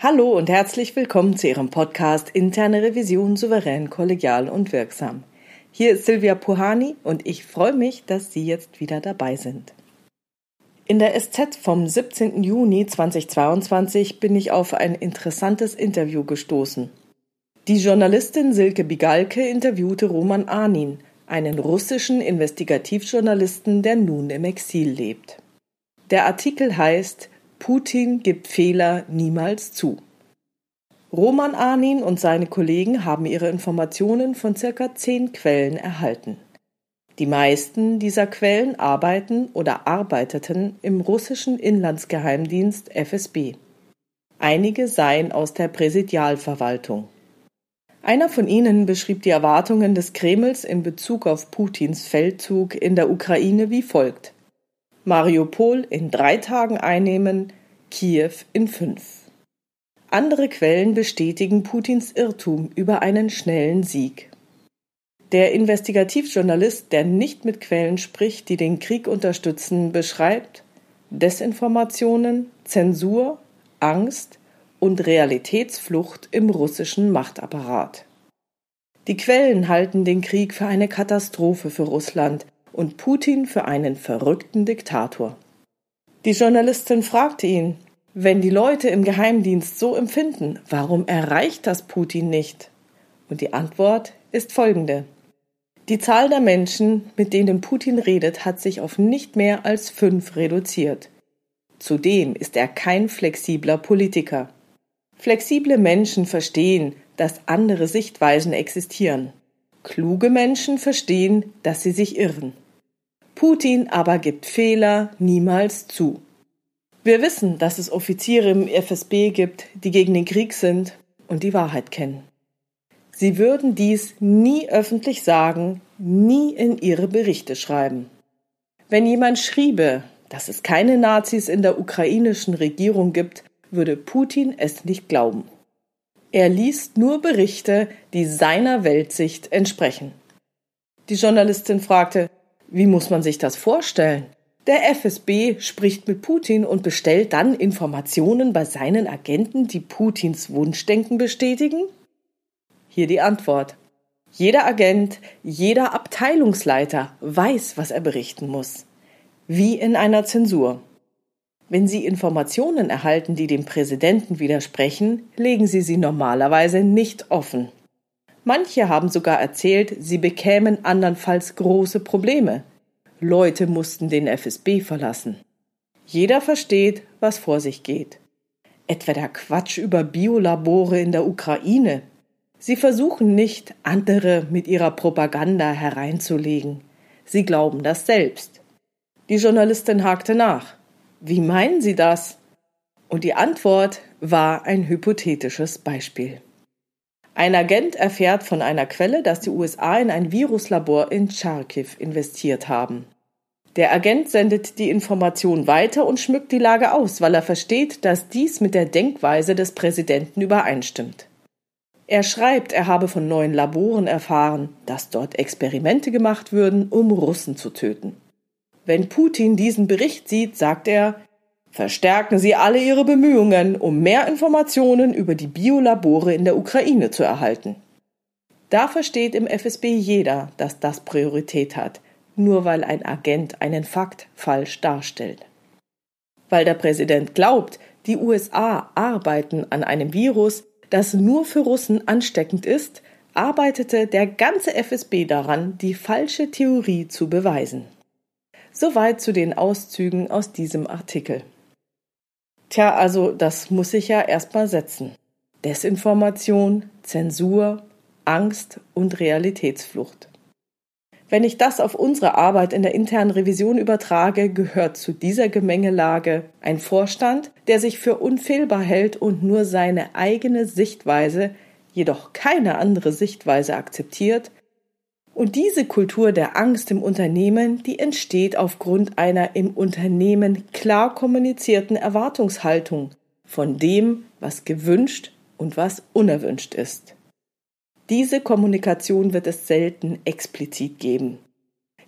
Hallo und herzlich willkommen zu Ihrem Podcast Interne Revision souverän, kollegial und wirksam. Hier ist Silvia Puhani und ich freue mich, dass Sie jetzt wieder dabei sind. In der SZ vom 17. Juni 2022 bin ich auf ein interessantes Interview gestoßen. Die Journalistin Silke Bigalke interviewte Roman Arnin, einen russischen Investigativjournalisten, der nun im Exil lebt. Der Artikel heißt Putin gibt Fehler niemals zu. Roman Arnin und seine Kollegen haben ihre Informationen von circa zehn Quellen erhalten. Die meisten dieser Quellen arbeiten oder arbeiteten im russischen Inlandsgeheimdienst FSB. Einige seien aus der Präsidialverwaltung. Einer von ihnen beschrieb die Erwartungen des Kremls in Bezug auf Putins Feldzug in der Ukraine wie folgt. Mariupol in drei Tagen einnehmen, Kiew in fünf. Andere Quellen bestätigen Putins Irrtum über einen schnellen Sieg. Der Investigativjournalist, der nicht mit Quellen spricht, die den Krieg unterstützen, beschreibt Desinformationen, Zensur, Angst, und Realitätsflucht im russischen Machtapparat. Die Quellen halten den Krieg für eine Katastrophe für Russland und Putin für einen verrückten Diktator. Die Journalistin fragte ihn, wenn die Leute im Geheimdienst so empfinden, warum erreicht das Putin nicht? Und die Antwort ist folgende. Die Zahl der Menschen, mit denen Putin redet, hat sich auf nicht mehr als fünf reduziert. Zudem ist er kein flexibler Politiker. Flexible Menschen verstehen, dass andere Sichtweisen existieren. Kluge Menschen verstehen, dass sie sich irren. Putin aber gibt Fehler niemals zu. Wir wissen, dass es Offiziere im FSB gibt, die gegen den Krieg sind und die Wahrheit kennen. Sie würden dies nie öffentlich sagen, nie in ihre Berichte schreiben. Wenn jemand schriebe, dass es keine Nazis in der ukrainischen Regierung gibt, würde Putin es nicht glauben. Er liest nur Berichte, die seiner Weltsicht entsprechen. Die Journalistin fragte, wie muss man sich das vorstellen? Der FSB spricht mit Putin und bestellt dann Informationen bei seinen Agenten, die Putins Wunschdenken bestätigen? Hier die Antwort. Jeder Agent, jeder Abteilungsleiter weiß, was er berichten muss. Wie in einer Zensur. Wenn Sie Informationen erhalten, die dem Präsidenten widersprechen, legen Sie sie normalerweise nicht offen. Manche haben sogar erzählt, sie bekämen andernfalls große Probleme. Leute mussten den FSB verlassen. Jeder versteht, was vor sich geht. Etwa der Quatsch über Biolabore in der Ukraine. Sie versuchen nicht, andere mit ihrer Propaganda hereinzulegen. Sie glauben das selbst. Die Journalistin hakte nach. Wie meinen Sie das? Und die Antwort war ein hypothetisches Beispiel. Ein Agent erfährt von einer Quelle, dass die USA in ein Viruslabor in Charkiw investiert haben. Der Agent sendet die Information weiter und schmückt die Lage aus, weil er versteht, dass dies mit der Denkweise des Präsidenten übereinstimmt. Er schreibt, er habe von neuen Laboren erfahren, dass dort Experimente gemacht würden, um Russen zu töten. Wenn Putin diesen Bericht sieht, sagt er, verstärken Sie alle Ihre Bemühungen, um mehr Informationen über die Biolabore in der Ukraine zu erhalten. Da versteht im FSB jeder, dass das Priorität hat, nur weil ein Agent einen Fakt falsch darstellt. Weil der Präsident glaubt, die USA arbeiten an einem Virus, das nur für Russen ansteckend ist, arbeitete der ganze FSB daran, die falsche Theorie zu beweisen. Soweit zu den Auszügen aus diesem Artikel. Tja, also das muss sich ja erstmal setzen. Desinformation, Zensur, Angst und Realitätsflucht. Wenn ich das auf unsere Arbeit in der internen Revision übertrage, gehört zu dieser Gemengelage ein Vorstand, der sich für unfehlbar hält und nur seine eigene Sichtweise, jedoch keine andere Sichtweise akzeptiert, und diese Kultur der Angst im Unternehmen, die entsteht aufgrund einer im Unternehmen klar kommunizierten Erwartungshaltung von dem, was gewünscht und was unerwünscht ist. Diese Kommunikation wird es selten explizit geben.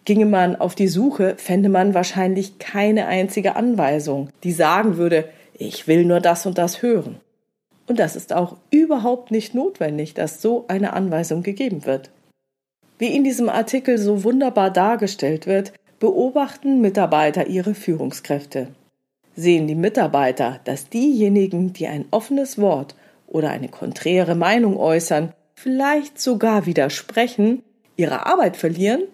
Ginge man auf die Suche, fände man wahrscheinlich keine einzige Anweisung, die sagen würde, ich will nur das und das hören. Und das ist auch überhaupt nicht notwendig, dass so eine Anweisung gegeben wird. Wie in diesem Artikel so wunderbar dargestellt wird, beobachten Mitarbeiter ihre Führungskräfte. Sehen die Mitarbeiter, dass diejenigen, die ein offenes Wort oder eine konträre Meinung äußern, vielleicht sogar widersprechen, ihre Arbeit verlieren,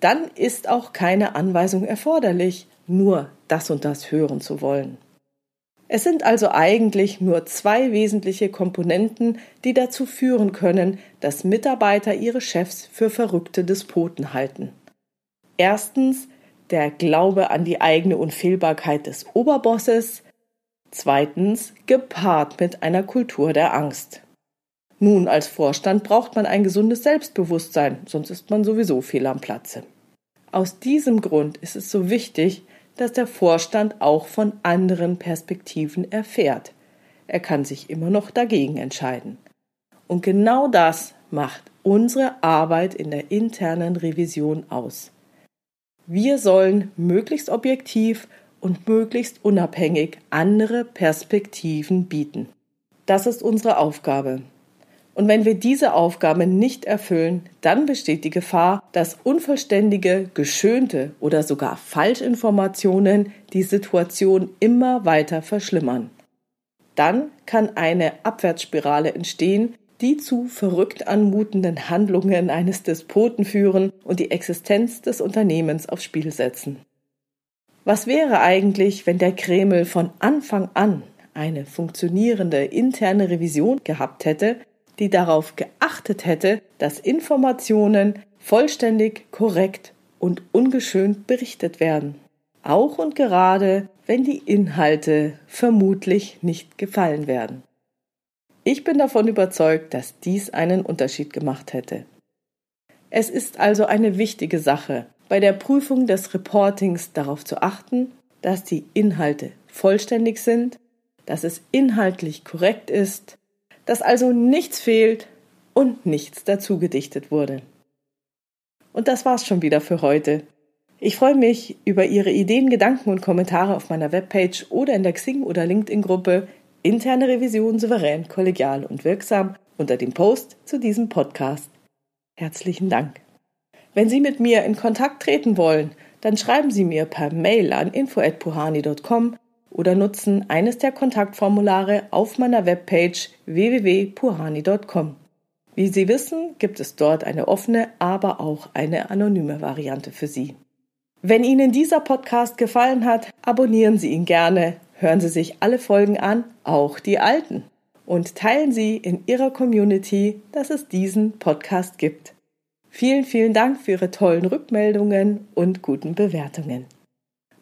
dann ist auch keine Anweisung erforderlich, nur das und das hören zu wollen. Es sind also eigentlich nur zwei wesentliche Komponenten, die dazu führen können, dass Mitarbeiter ihre Chefs für verrückte Despoten halten. Erstens der Glaube an die eigene Unfehlbarkeit des Oberbosses, zweitens gepaart mit einer Kultur der Angst. Nun, als Vorstand braucht man ein gesundes Selbstbewusstsein, sonst ist man sowieso fehl am Platze. Aus diesem Grund ist es so wichtig, dass der Vorstand auch von anderen Perspektiven erfährt. Er kann sich immer noch dagegen entscheiden. Und genau das macht unsere Arbeit in der internen Revision aus. Wir sollen möglichst objektiv und möglichst unabhängig andere Perspektiven bieten. Das ist unsere Aufgabe. Und wenn wir diese Aufgabe nicht erfüllen, dann besteht die Gefahr, dass unvollständige, geschönte oder sogar Falschinformationen die Situation immer weiter verschlimmern. Dann kann eine Abwärtsspirale entstehen, die zu verrückt anmutenden Handlungen eines Despoten führen und die Existenz des Unternehmens aufs Spiel setzen. Was wäre eigentlich, wenn der Kreml von Anfang an eine funktionierende interne Revision gehabt hätte, die darauf geachtet hätte, dass Informationen vollständig, korrekt und ungeschönt berichtet werden. Auch und gerade, wenn die Inhalte vermutlich nicht gefallen werden. Ich bin davon überzeugt, dass dies einen Unterschied gemacht hätte. Es ist also eine wichtige Sache, bei der Prüfung des Reportings darauf zu achten, dass die Inhalte vollständig sind, dass es inhaltlich korrekt ist, dass also nichts fehlt und nichts dazu gedichtet wurde. Und das war's schon wieder für heute. Ich freue mich über Ihre Ideen, Gedanken und Kommentare auf meiner Webpage oder in der Xing- oder LinkedIn-Gruppe Interne Revision souverän, kollegial und wirksam unter dem Post zu diesem Podcast. Herzlichen Dank. Wenn Sie mit mir in Kontakt treten wollen, dann schreiben Sie mir per Mail an info@puhani.com oder nutzen eines der Kontaktformulare auf meiner Webpage www.puhani.com. Wie Sie wissen, gibt es dort eine offene, aber auch eine anonyme Variante für Sie. Wenn Ihnen dieser Podcast gefallen hat, abonnieren Sie ihn gerne, hören Sie sich alle Folgen an, auch die alten, und teilen Sie in Ihrer Community, dass es diesen Podcast gibt. Vielen, vielen Dank für Ihre tollen Rückmeldungen und guten Bewertungen.